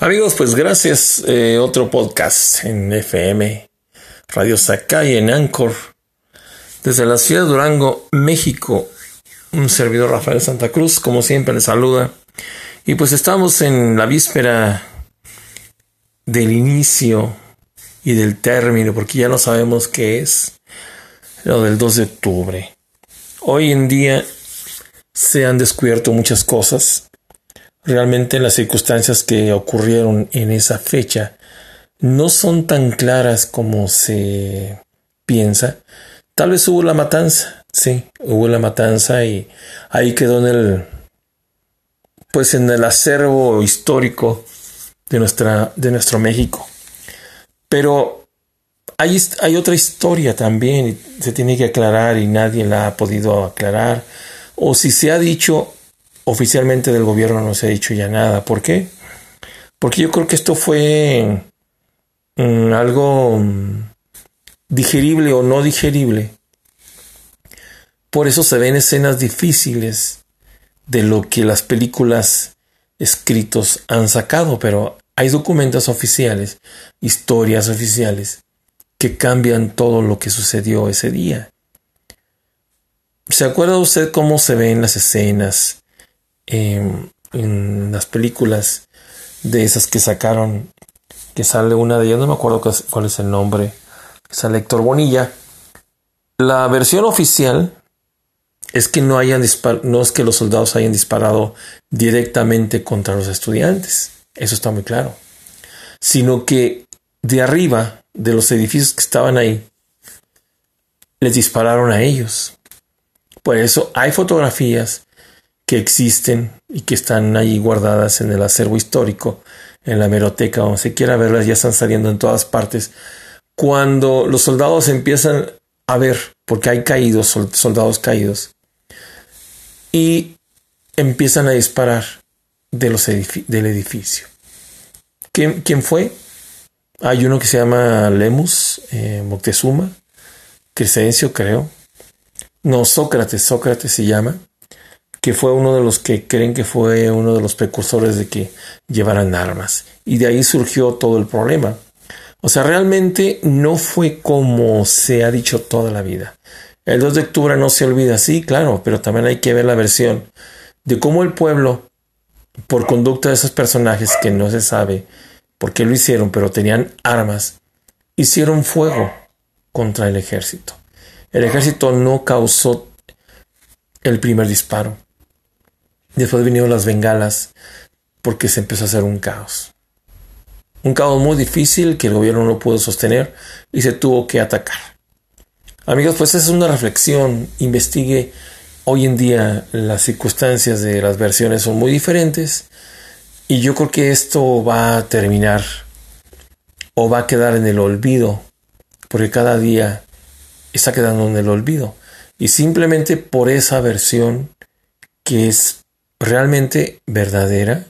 Amigos, pues gracias. Eh, otro podcast en FM, Radio Sakai en Anchor, desde la ciudad de Durango, México. Un servidor Rafael Santa Cruz, como siempre, les saluda. Y pues estamos en la víspera del inicio y del término, porque ya no sabemos qué es lo del 2 de octubre. Hoy en día se han descubierto muchas cosas Realmente las circunstancias que ocurrieron en esa fecha no son tan claras como se piensa. Tal vez hubo la matanza, sí, hubo la matanza y ahí quedó en el, pues en el acervo histórico de nuestra, de nuestro México. Pero hay, hay otra historia también, se tiene que aclarar y nadie la ha podido aclarar. O si se ha dicho, oficialmente del gobierno no se ha dicho ya nada. ¿Por qué? Porque yo creo que esto fue mm, algo mm, digerible o no digerible. Por eso se ven escenas difíciles de lo que las películas escritos han sacado, pero hay documentos oficiales, historias oficiales, que cambian todo lo que sucedió ese día. ¿Se acuerda usted cómo se ven las escenas Em, en las películas de esas que sacaron, que sale una de ellas, no me acuerdo cuál es el nombre, sale Héctor Bonilla. La versión oficial es que no hayan no es que los soldados hayan disparado directamente contra los estudiantes, eso está muy claro, sino que de arriba de los edificios que estaban ahí les dispararon a ellos. Por eso hay fotografías que existen y que están ahí guardadas en el acervo histórico, en la meroteca, donde se quiera verlas, ya están saliendo en todas partes. Cuando los soldados empiezan a ver, porque hay caídos, soldados caídos, y empiezan a disparar de los del edificio. ¿Quién, fue? Hay uno que se llama Lemus, eh, Moctezuma, Crescencio, creo. No, Sócrates, Sócrates se llama que fue uno de los que creen que fue uno de los precursores de que llevaran armas. Y de ahí surgió todo el problema. O sea, realmente no fue como se ha dicho toda la vida. El 2 de octubre no se olvida, sí, claro, pero también hay que ver la versión de cómo el pueblo, por conducta de esos personajes que no se sabe por qué lo hicieron, pero tenían armas, hicieron fuego contra el ejército. El ejército no causó el primer disparo. Después vinieron las bengalas porque se empezó a hacer un caos. Un caos muy difícil que el gobierno no pudo sostener y se tuvo que atacar. Amigos, pues es una reflexión. Investigue hoy en día las circunstancias de las versiones son muy diferentes y yo creo que esto va a terminar o va a quedar en el olvido porque cada día está quedando en el olvido y simplemente por esa versión que es realmente verdadera,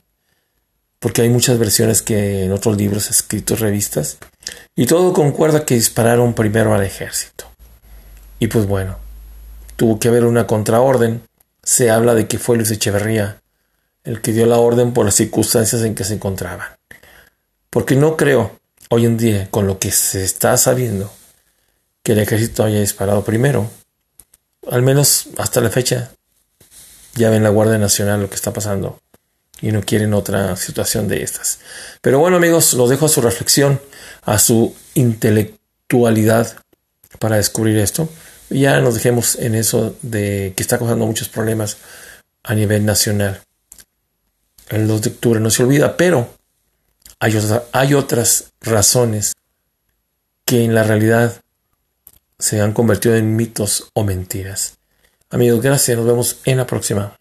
porque hay muchas versiones que en otros libros escritos, revistas, y todo concuerda que dispararon primero al ejército. Y pues bueno, tuvo que haber una contraorden. Se habla de que fue Luis Echeverría el que dio la orden por las circunstancias en que se encontraban. Porque no creo, hoy en día, con lo que se está sabiendo, que el ejército haya disparado primero. Al menos hasta la fecha ya ven la Guardia Nacional lo que está pasando y no quieren otra situación de estas. Pero bueno amigos, los dejo a su reflexión, a su intelectualidad para descubrir esto. Ya nos dejemos en eso de que está causando muchos problemas a nivel nacional. El 2 de octubre no se olvida, pero hay otras razones que en la realidad se han convertido en mitos o mentiras. Amigos, gracias. Nos vemos en la próxima.